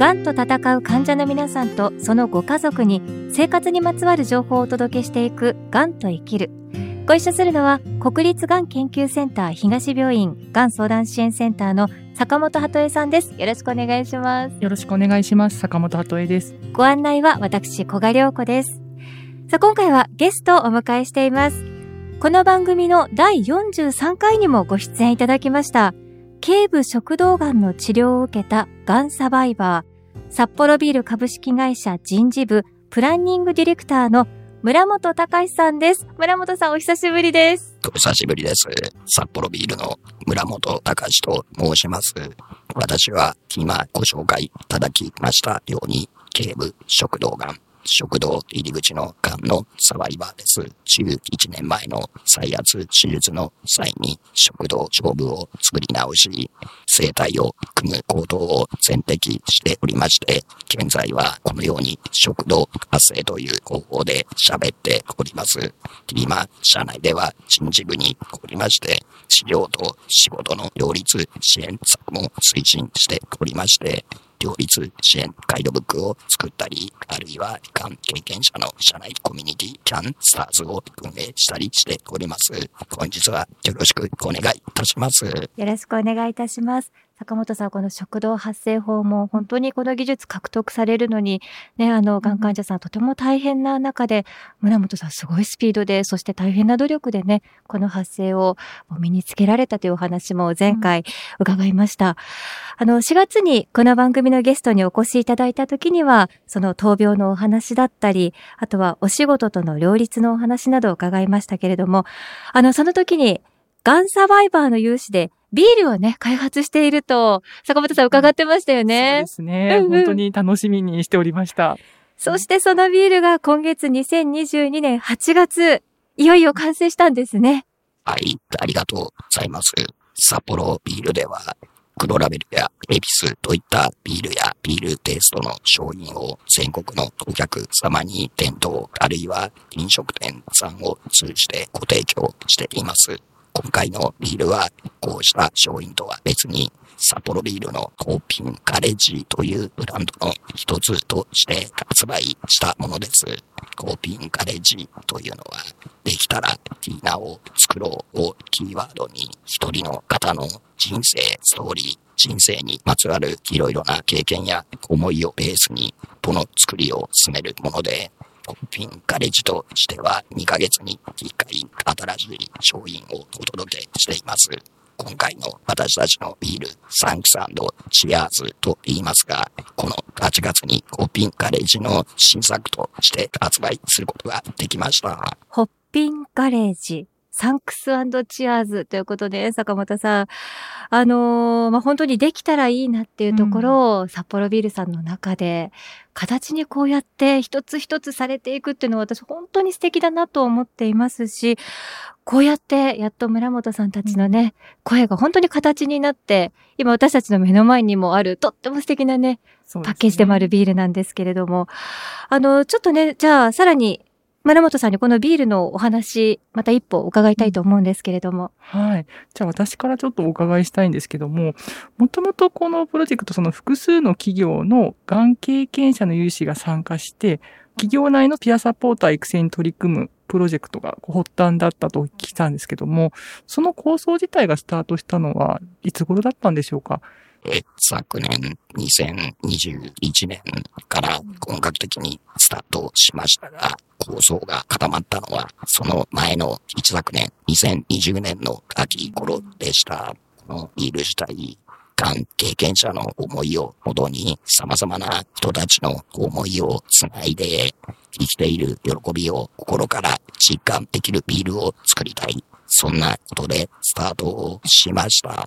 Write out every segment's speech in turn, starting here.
がんと闘う患者の皆さんとそのご家族に生活にまつわる情報をお届けしていくがんと生きる。ご一緒するのは国立がん研究センター東病院がん相談支援センターの坂本鳩恵さんです。よろしくお願いします。よろしくお願いします。坂本鳩恵です。ご案内は私、小賀良子です。さあ、今回はゲストをお迎えしています。この番組の第43回にもご出演いただきました、頸部食道がんの治療を受けたがんサバイバー、札幌ビール株式会社人事部プランニングディレクターの村本隆さんです。村本さんお久しぶりです。お久しぶりです。札幌ビールの村本隆と申します。私は今ご紹介いただきましたように、警部食道がん食道入り口の癌のサバイバーです。11年前の再圧手術の際に食道上部を作り直し、生体を組む行動を全摘しておりまして、現在はこのように食道活性という方法で喋っております。今、社内では人事部におりまして、治療と仕事の両立支援策も推進しておりまして、両立支援ガイドブックを作ったり、あるいは、がん経験者の社内コミュニティ、キャンスターズを運営したりしております。本日はよろしくお願いいたします。よろしくお願いいたします。坂本さん、この食道発生法も本当にこの技術獲得されるのに、ね、あの、がん患者さんとても大変な中で、村本さんすごいスピードで、そして大変な努力でね、この発生を身につけられたというお話も前回伺いました。あの、4月にこの番組のゲストにお越しいただいた時には、その闘病のお話だったり、あとはお仕事との両立のお話などを伺いましたけれども、あの、その時に、がんサバイバーの有志でビールをね、開発していると、坂本さん伺ってましたよね。そうですね、うんうん。本当に楽しみにしておりました。そしてそのビールが今月2022年8月、いよいよ完成したんですね。はい、ありがとうございます。札幌ビールでは、黒ラベルやエビスといったビールやビールテイストの商品を全国のお客様に店頭あるいは飲食店さんを通じてご提供しています。今回のビールは、こうした商品とは別に、札幌ビールのコーピンカレッジというブランドの一つとして発売したものです。コーピンカレッジというのは、できたらティーナを作ろうをキーワードに、一人の方の人生、ストーリー、人生にまつわるいろいろな経験や思いをベースに、この作りを進めるもので、ピンカレッジとしては2ヶ月に1回新しい商品をお届けしています。今回の私たちのビール、サンクスチアーズと言いますが、この8月にホッピンカレッジの新作として発売することができました。ホッピンカレッジ。サンクスチアーズということで、坂本さん。あのー、まあ、本当にできたらいいなっていうところを、うん、札幌ビールさんの中で、形にこうやって一つ一つされていくっていうのは私本当に素敵だなと思っていますし、こうやってやっと村本さんたちのね、声が本当に形になって、今私たちの目の前にもあるとっても素敵なね、ね。パッケージでもあるビールなんですけれども、あの、ちょっとね、じゃあさらに村本さんにこのビールのお話、また一歩伺いたいと思うんですけれども。はい。じゃあ私からちょっとお伺いしたいんですけども、もともとこのプロジェクト、その複数の企業のがん経験者の有志が参加して、企業内のピアサポーター育成に取り組むプロジェクトが発端だったと聞いたんですけども、その構想自体がスタートしたのはいつ頃だったんでしょうか？え昨年2021年から本格的にスタートしましたが、構想が固まったのは、その前の一昨年、2020年の秋頃でした。このビール自体、がん経験者の思いをもとに様々な人たちの思いをつないで生きている喜びを心から実感できるビールを作りたい。そんなことでスタートをしました。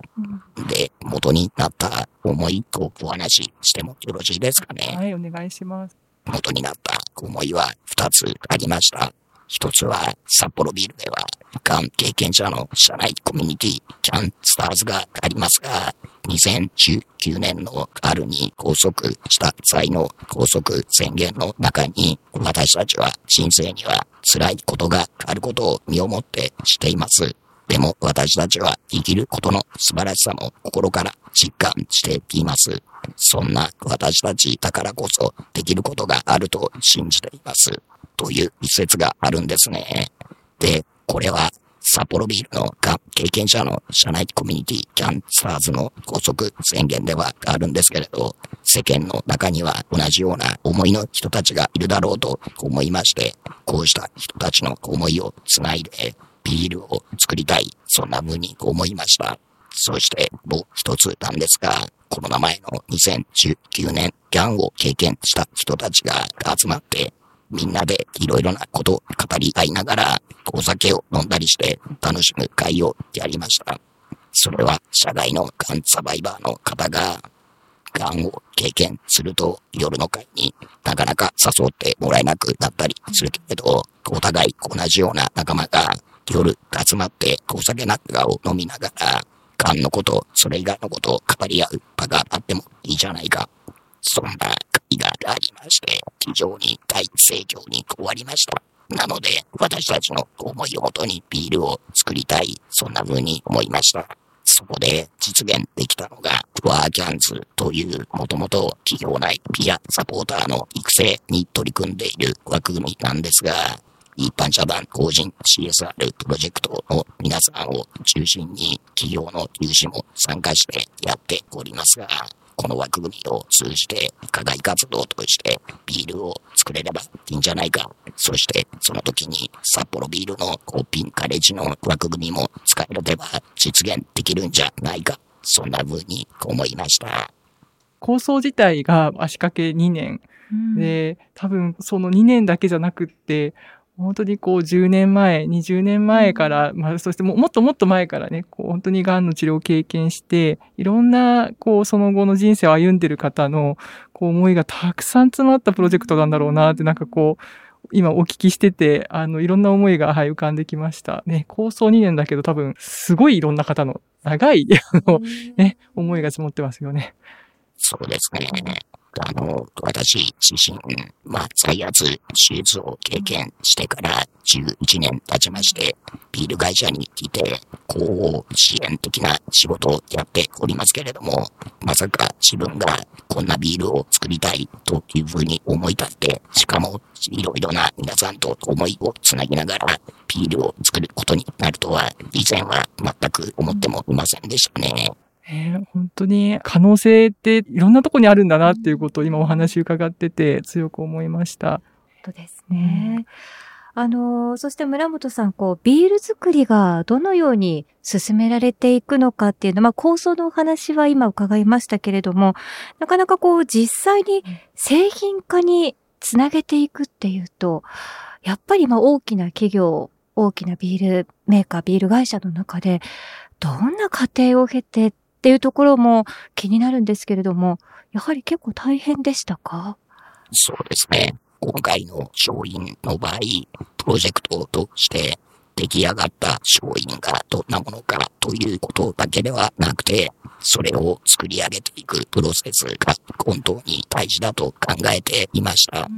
うん、で、元になった思いとお話ししてもよろしいですかね。はい、お願いします。元になった思いは二つありました。一つは札幌ビルでは、がん経験者の社内コミュニティ、キャンスターズがありますが、2019年の春に拘束した際の拘束宣言の中に、私たちは人生には辛いことがあることを身をもってしています。でも私たちは生きることの素晴らしさも心から実感しています。そんな私たちだからこそできることがあると信じています。という一節があるんですね。で、これは札幌ビールのが経験者の社内コミュニティキャンサーズの高速宣言ではあるんですけれど、世間の中には同じような思いの人たちがいるだろうと思いまして、こうした人たちの思いをつないでビールを作りたい、そんな風に思いました。そしてもう一つなんですが、コロナ前の2019年、ギャンを経験した人たちが集まって、みんなでいろいろなことを語り合いながら、お酒を飲んだりして楽しむ会をやりました。それは社外のガンサバイバーの方が、ガンを経験すると夜の会になかなか誘ってもらえなくなったりするけれど、お互い同じような仲間が夜集まってお酒なんかを飲みながら、ガンのこと、それ以外のことを語り合う場があってもいいじゃないか。そんな会がありまして、非常に大盛況に終わりました。なので、私たちの思いをもとにビールを作りたい、そんな風に思いました。そこで実現できたのが、ワーキャンズという、もともと企業内ピアサポーターの育成に取り組んでいる枠組みなんですが、一般社団法人 CSR プロジェクトの皆さんを中心に企業の有志も参加してやっておりますが、この枠組みを通じて課外活動としてビールを作れればいいんじゃないか。そしてその時に札幌ビールのコーピンカレッジの枠組みも使えれば実現できるんじゃないか。そんな風に思いました。構想自体が足掛け2年で、多分その2年だけじゃなくって、本当にこう10年前、20年前から、まあそしてもっともっと前からね、こう本当に癌の治療を経験して、いろんなこうその後の人生を歩んでる方のこう思いがたくさん詰まったプロジェクトなんだろうなってなんかこう、今お聞きしてて、あの、いろんな思いが、はい、浮かんできました。ね、構想2年だけど多分、すごいいろんな方の長い、あの、ね、思いが積もってますよね。そうですね。あの、私自身、まあ、再圧手術を経験してから11年経ちまして、ビール会社に来て、広報支援的な仕事をやっておりますけれども、まさか自分がこんなビールを作りたいというふうに思い立って、しかもいろいろな皆さんと思いをつなぎながら、ビールを作ることになるとは、以前は全く思ってもいませんでしたね。えー、本当に可能性っていろんなとこにあるんだなっていうことを今お話伺ってて強く思いました。本当ですね。あの、そして村本さん、こう、ビール作りがどのように進められていくのかっていうの、まあ、構想のお話は今伺いましたけれども、なかなかこう、実際に製品化につなげていくっていうと、やっぱりまあ、大きな企業、大きなビールメーカー、ビール会社の中で、どんな過程を経てっていうところも気になるんですけれども、やはり結構大変でしたか？そうですね。今回の商品の場合、プロジェクトとして出来上がった商品がどんなものかということだけではなくて、それを作り上げていくプロセスが本当に大事だと考えていました。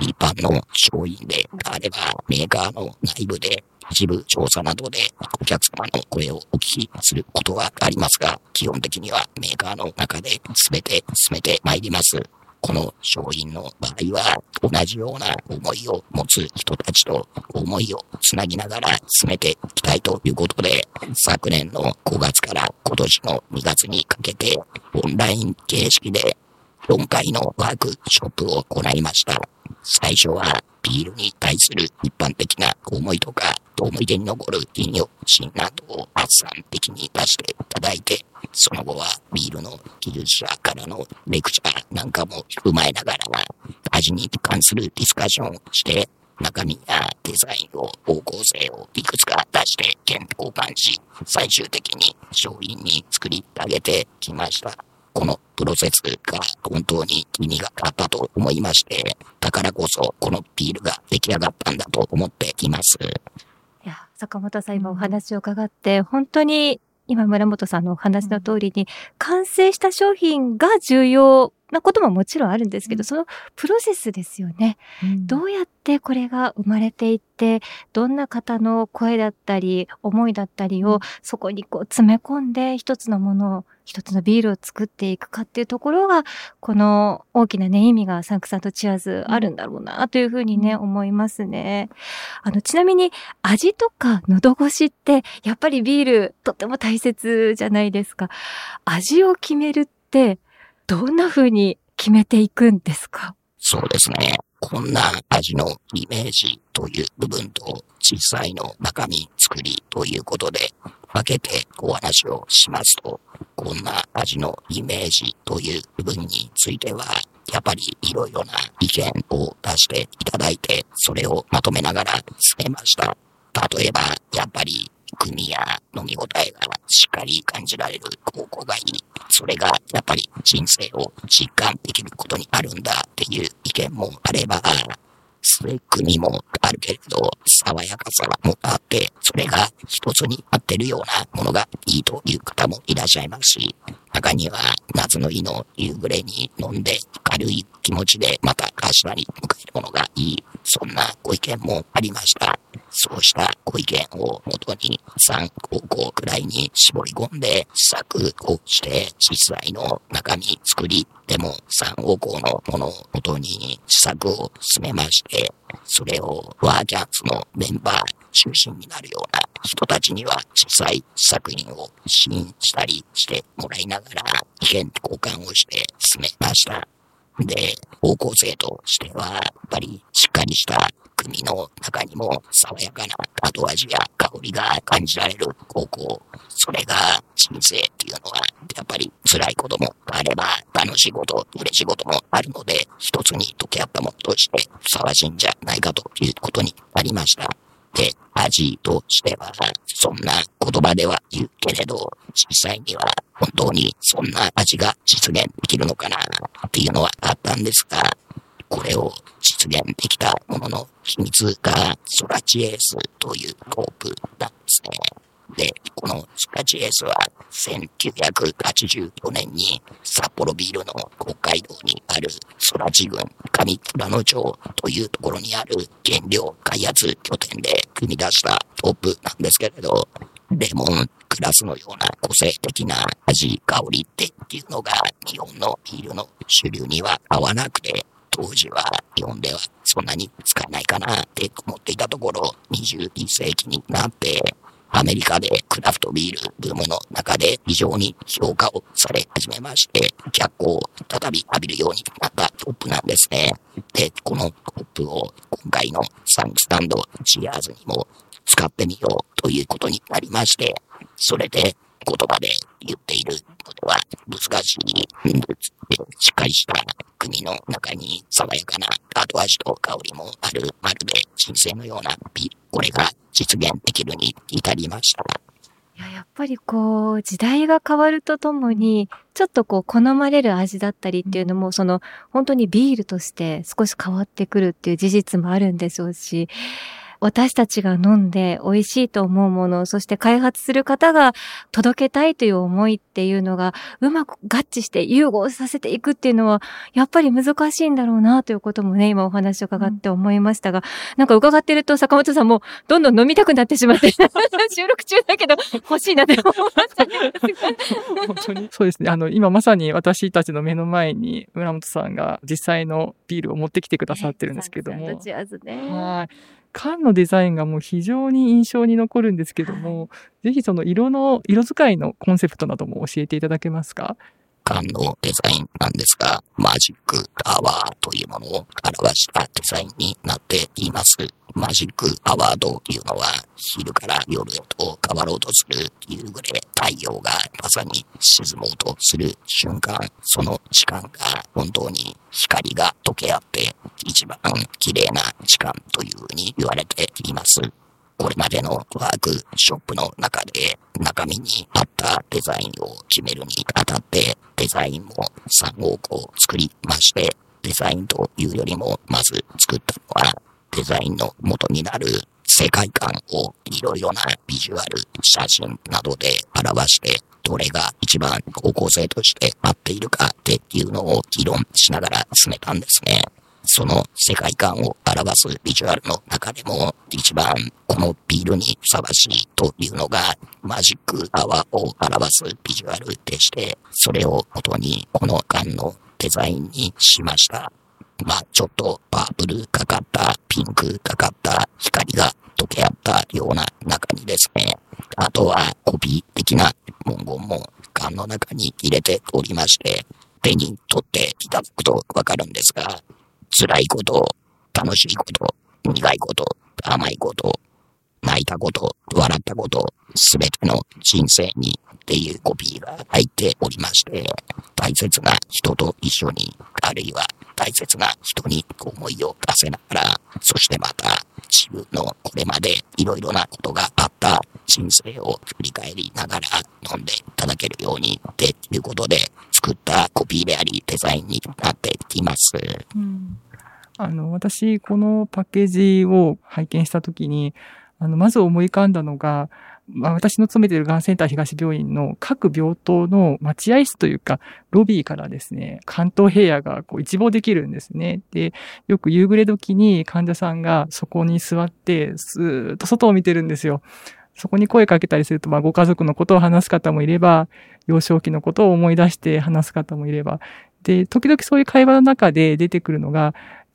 一般の商品であればメーカーの内部で一部調査などでお客様の声をお聞きすることはありますが、基本的にはメーカーの中で全て進めてまいります。この商品の場合は、同じような思いを持つ人たちと思いをつなぎながら進めていきたいということで、昨年の5月から今年の2月にかけて、オンライン形式で4回のワークショップを行いました。最初はビールに対する一般的な思いとか、思い出に残る飲料品などを発散的に出していただいて、その後はビールの技術者からのレクチャーなんかも踏まえながらは、味に関するディスカッションをして、中身やデザインを方向性をいくつか出して検交換し、最終的に商品に作り上げてきました。このプロセスが本当に意味があったと思いまして、だからこそこのビールが出来上がったんだと思っています。いや、坂本さん今お話を伺って、本当に今村本さんのお話の通りに、完成した商品が重要なことももちろんあるんですけど、うんそのプロセスですよね。どうやってこれが生まれていって、どんな方の声だったり、思いだったりをそこにこう詰め込んで一つのものを、一つのビールを作っていくかっていうところが、この大きなね、意味がサンクサントチアーズあるんだろうなというふうにね、思いますね。あの、ちなみに味とか喉越しって、やっぱりビールとても大切じゃないですか。味を決めるって、どんな風に決めていくんですか？そうですね。こんな味のイメージという部分と実際の中身作りということで分けてお話をしますと、こんな味のイメージという部分については、やっぱりいろいろな意見を出していただいて、それをまとめながら進めました。例えば、やっぱり、組や飲み応えがしっかり感じられる高校がいい。それがやっぱり人生を実感できることにあるんだっていう意見もあれば、スレックにもあるけれど、爽やかさもあって、それが一つに合ってるようなものがいいという方もいらっしゃいますし、中には夏の日の夕暮れに飲んで軽い気持ちでまた明日に迎えるものがいい。そんなご意見もありました。そうしたご意見をもとに3高校くらいに絞り込んで試作をして実際の中身作りでも3高校のものをもとに試作を進めまして、それをワーキャンスのメンバー中心になるような人たちには実際作品を試飲したりしてもらいながら意見交換をして進めました。で、高校生としては、やっぱりしっかりした組の中にも爽やかな後味や香りが感じられる高校。それが人生っていうのは、やっぱり辛いこともあれば、楽しいこと、嬉しいこともあるので、一つに溶け合ったものとしてふさわしいんじゃないかということになりました。で、味としては、そんな言葉では言うけれど、実際には本当にそんな味が実現できるのかなっていうのはあったんですが、これを実現できたものの秘密がソラチエースというコープなんですね。で、このソラチエースは1984年に札幌ビールの北海道にある空知郡上富良野町というところにある原料開発拠点で組み出したトップなんですけれど、レモングラスのような個性的な味、香りっていうのが日本のビールの主流には合わなくて、当時は日本ではそんなに使えないかなって思っていたところ、21世紀になって、アメリカでクラフトビールブームの中で非常に評価をされ始めまして、脚光を再び浴びるようになったトップなんですね。で、このトップを今回のサンクスタンドチアーズにも使ってみようということになりまして、それで言葉で言っているのでは難しいしっかりした国の中に爽やかな後味と香りもあるまるで人生のようなビール、これが実現できるに至りました。いや、やっぱりこう、時代が変わるとともに、ちょっとこう、好まれる味だったりっていうのも、その、本当にビールとして少し変わってくるっていう事実もあるんでしょうし、私たちが飲んで美味しいと思うもの、そして開発する方が届けたいという思いっていうのがうまく合致して融合させていくっていうのはやっぱり難しいんだろうなということもね、今お話を伺って思いましたが、なんか伺ってると坂本さんもどんどん飲みたくなってしまって、収録中だけど欲しいなって思いましたね。本当にそうですね。あの、今まさに私たちの目の前に村本さんが実際のビールを持ってきてくださってるんですけども。チアーズね。はい。缶のデザインがもう非常に印象に残るんですけども、ぜひその色の、色使いのコンセプトなども教えていただけますか？缶のデザインなんですが、マジックアワーというものを表したデザインになっています。マジックアワーというのは、昼から夜へと変わろうとする夕暮れ、太陽がまさに沈もうとする瞬間、その時間が本当に光が溶け合って一番綺麗な時間というふうに言われています。これまでのワークショップの中で中身に合ったデザインを決めるにあたってデザインも3号個作りましてデザインというよりもまず作ったのはデザインの元になる世界観をいろいろなビジュアル、写真などで表してどれが一番高校生として合っているかっていうのを議論しながら進めたんですね。その世界観を表すビジュアルの中でも一番このビールにふさわしいというのがマジックアワーを表すビジュアルでして、それを元にこの缶のデザインにしました。まあちょっとパープルかかった、ピンクかかった光が溶け合ったような中にですね、あとはコピー的な文言も缶の中に入れておりまして、手に取っていただくとわかるんですが、辛いこと、楽しいこと、苦いこと、甘いこと、泣いたこと、笑ったこと、すべての人生にっていうコピーが入っておりまして、大切な人と一緒に、あるいは大切な人に思いを馳せながら、そしてまた自分のこれまでいろいろなことがあった人生を振り返りながら飲んでいただけるようにっていうことで作ったコピーでありデザインになっています。うんあの、私、このパッケージを拝見したときに、あの、まず思い浮かんだのが、まあ、私の勤めているがんセンター東病院の各病棟の待合室というか、ロビーからですね、関東平野がこう一望できるんですね。で、よく夕暮れ時に患者さんがそこに座って、スーッと外を見てるんですよ。そこに声かけたりすると、まあ、ご家族のことを話す方もいれば、幼少期のことを思い出して話す方もいれば、で、時々そういう会話の中で出てくるのが、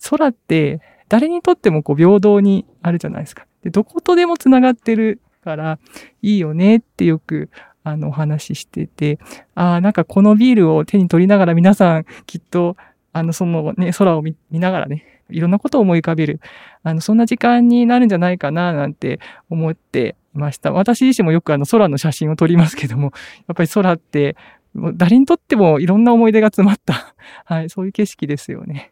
空って誰にとってもこう平等にあるじゃないですか。で、どことでも繋がってるからいいよねってよくあのお話ししてて、ああ、なんかこのビールを手に取りながら皆さんきっとあのそのね、空を見ながらね、いろんなことを思い浮かべる、あの、そんな時間になるんじゃないかななんて思っていました。私自身もよくあの空の写真を撮りますけども、やっぱり空ってもう誰にとってもいろんな思い出が詰まった、はい、そういう景色ですよね。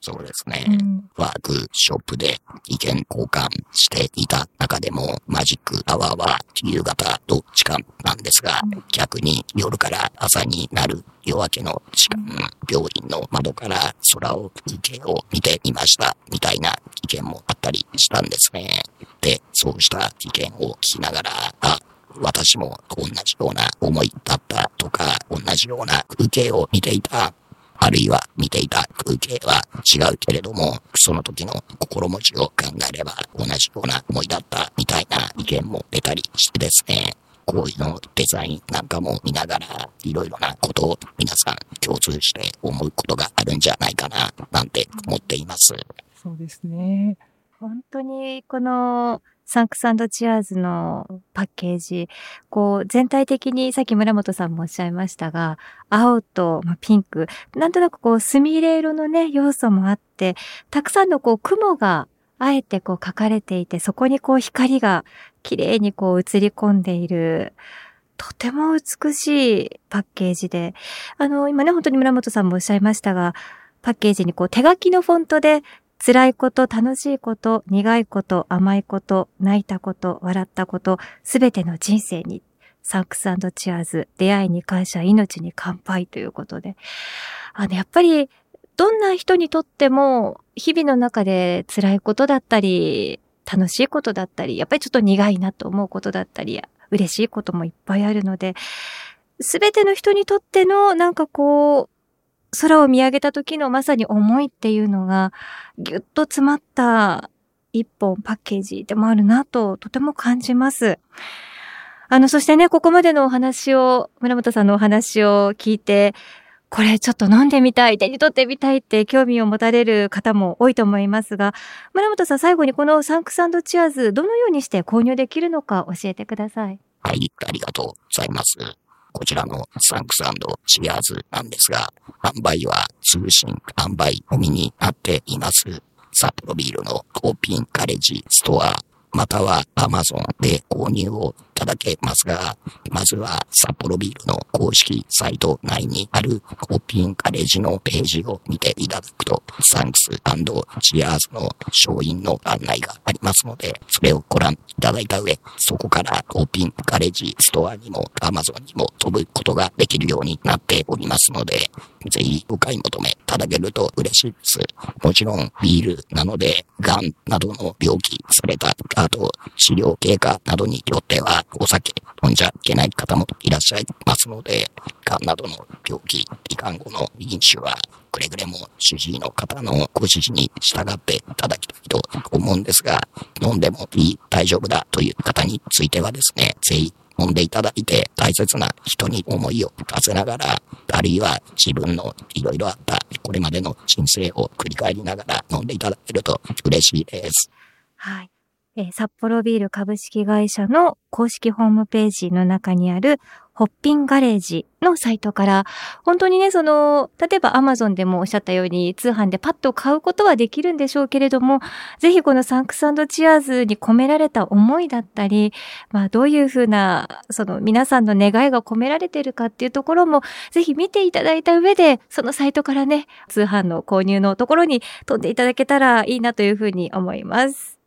そうですね。うん、ワークショップで意見交換していた中でも、マジックアワーは夕方どっちかなんですが、うん、逆に夜から朝になる夜明けの時間、病院の窓から空を風景を見ていましたみたいな意見もあったりしたんですね。で、そうした意見を聞きながら、あ、私も同じような思いだったとか、同じような風景を見ていたあるいは見ていた風景は違うけれども、その時の心持ちを考えれば同じような思いだったみたいな意見も出たりしてですね、こういうのデザインなんかも見ながら、いろいろなことを皆さん共通して思うことがあるんじゃないかな、なんて思っています。そうですね。本当にこのサンクスチアーズのパッケージ、こう、全体的にさっき村本さんもおっしゃいましたが、青とピンク、なんとなくこう、スミレ色のね、要素もあって、たくさんのこう、雲があえてこう描かれていて、そこにこう光が綺麗にこう映り込んでいる、とても美しいパッケージで、あの、今ね、本当に村本さんもおっしゃいましたが、パッケージにこう手書きのフォントで辛いこと、楽しいこと、苦いこと、甘いこと、泣いたこと、笑ったこと、すべての人生に、サンクスチアーズ、出会いに感謝、命に乾杯ということで。あの、やっぱり、どんな人にとっても、日々の中で辛いことだったり、楽しいことだったり、やっぱりちょっと苦いなと思うことだったり、嬉しいこともいっぱいあるので、すべての人にとっての、なんかこう、空を見上げた時のまさに思いっていうのがぎゅっと詰まった一本パッケージでもあるなととても感じます。あの、そしてね、ここまでのお話を、村本さんのお話を聞いて、これちょっと飲んでみたい、手に取ってみたいって興味を持たれる方も多いと思いますが、村本さん最後にこのサンクスチアーズ、どのようにして購入できるのか教えてください。はい、ありがとうございます。こちらのサンクスチアーズなんですが、販売は通信販売のみになっています。サッポロビールのホッピンガレージストアまたは Amazon で購入いただけますが、まずはサッポロビールの公式サイト内にあるホッピンガレージのページを見ていただくと、サンクスチアーズの商品の案内がありますので、それをご覧いただいた上、そこからホッピンガレージストアにも Amazon にも飛ぶことができるようになっておりますので、ぜひお買い求めいただけると嬉しいです。もちろんビールなので、癌などの病気されたあと、治療経過などによっては、お酒飲んじゃいけない方もいらっしゃいますので、癌などの病気、罹患後の飲酒は、くれぐれも主治医の方のご指示に従っていただきたいと思うんですが、飲んでもいい、大丈夫だという方についてはですね、ぜひ飲んでいただいて大切な人に思いを馳せながら、あるいは自分のいろいろあったこれまでの人生を振り返りながら飲んでいただけると嬉しいです。はい。えー、札幌ビール株式会社の公式ホームページの中にあるホッピンガレージのサイトから、本当にね、その、例えばアマゾンでもおっしゃったように通販でパッと買うことはできるんでしょうけれども、ぜひこのサンクスチアーズに込められた思いだったり、まあどういうふうな、その皆さんの願いが込められてるかっていうところも、ぜひ見ていただいた上で、そのサイトからね、通販の購入のところに飛んでいただけたらいいなというふうに思います。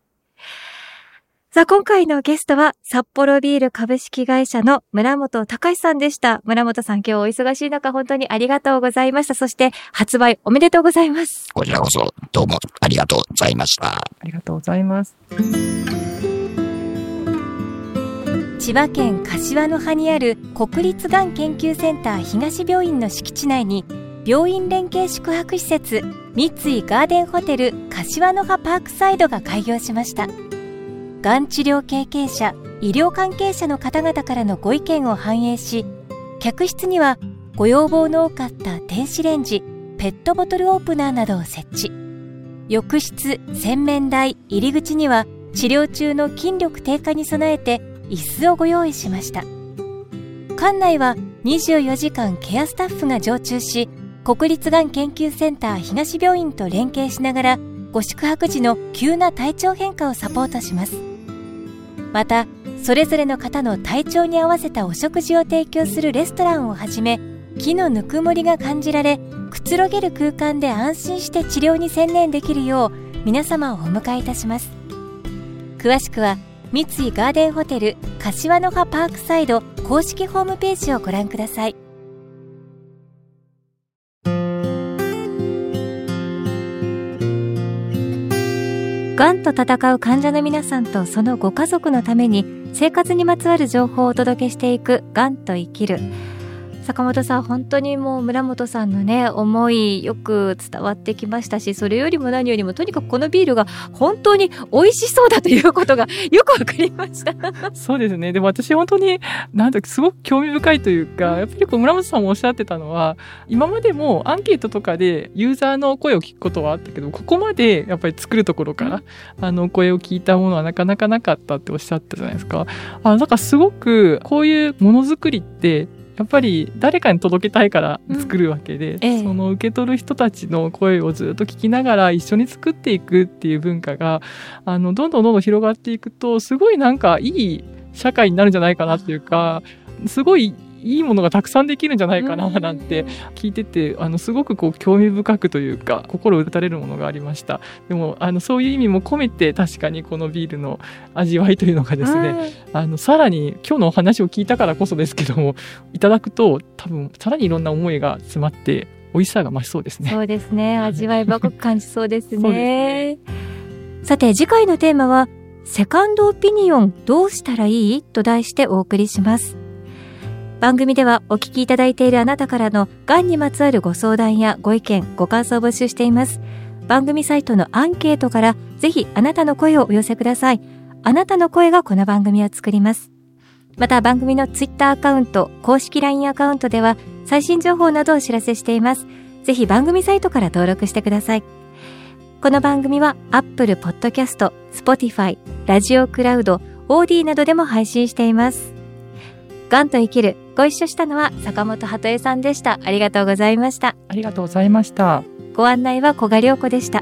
さあ、今回のゲストは、札幌ビール株式会社の村本隆さんでした。村本さん、今日お忙しい中、本当にありがとうございました。そして、発売おめでとうございます。こちらこそ、どうもありがとうございました。ありがとうございます。千葉県柏の葉にある国立がん研究センター東病院の敷地内に、病院連携宿泊施設、三井ガーデンホテル柏の葉パークサイドが開業しました。がん治療経験者医療関係者の方々からのご意見を反映し客室にはご要望の多かった電子レンジペットボトルオープナーなどを設置。浴室洗面台入り口には治療中の筋力低下に備えて椅子をご用意しました。館内は24時間ケアスタッフが常駐し国立がん研究センター東病院と連携しながらご宿泊時の急な体調変化をサポートします。またそれぞれの方の体調に合わせたお食事を提供するレストランをはじめ木のぬくもりが感じられくつろげる空間で安心して治療に専念できるよう皆様をお迎えいたします。詳しくは三井ガーデンホテル柏の葉パークサイド公式ホームページをご覧ください。がんと闘う患者の皆さんとそのご家族のために生活にまつわる情報をお届けしていく「がんと生きる」坂本さん本当にもう村本さんのね思いよく伝わってきましたしそれよりも何よりもとにかくこのビールが本当に美味しそうだということがよくわかりました。そうですね。でも私本当になんだすごく興味深いというかやっぱりこう村本さんもおっしゃってたのは今までもアンケートとかでユーザーの声を聞くことはあったけどここまでやっぱり作るところから、あの声を聞いたものはなかなかなかったっておっしゃったじゃないですか。あなんかすごくこういうものづくりってやっぱり誰かに届けたいから作るわけで、うんええ、その受け取る人たちの声をずっと聞きながら一緒に作っていくっていう文化があのどんどんどんどん広がっていくとすごいなんかいい社会になるんじゃないかなっていうかすごいいいものがたくさんできるんじゃないかななんて聞いててあのすごくこう興味深くというか心打たれるものがありました。でもあのそういう意味も込めて確かにこのビールの味わいというのがですねあのさらに今日のお話を聞いたからこそですけどもいただくと多分さらにいろんな思いが詰まって美味しさが増しそうですね。そうですね。味わい深く感じそうですね。さて次回のテーマはセカンドオピニオンどうしたらいい？と題してお送りします番組ではお聞きいただいているあなたからのがんにまつわるご相談やご意見、ご感想を募集しています。番組サイトのアンケートからぜひあなたの声をお寄せください。あなたの声がこの番組を作ります。また番組のツイッターアカウント、公式 LINE アカウントでは最新情報などをお知らせしています。ぜひ番組サイトから登録してください。この番組は Apple Podcast、Spotify、ラジオクラウド、オーディなどでも配信しています。ガンと生きるご一緒したのは坂本鳩江さんでした。ありがとうございました。ありがとうございました。ご案内は小賀良子でした。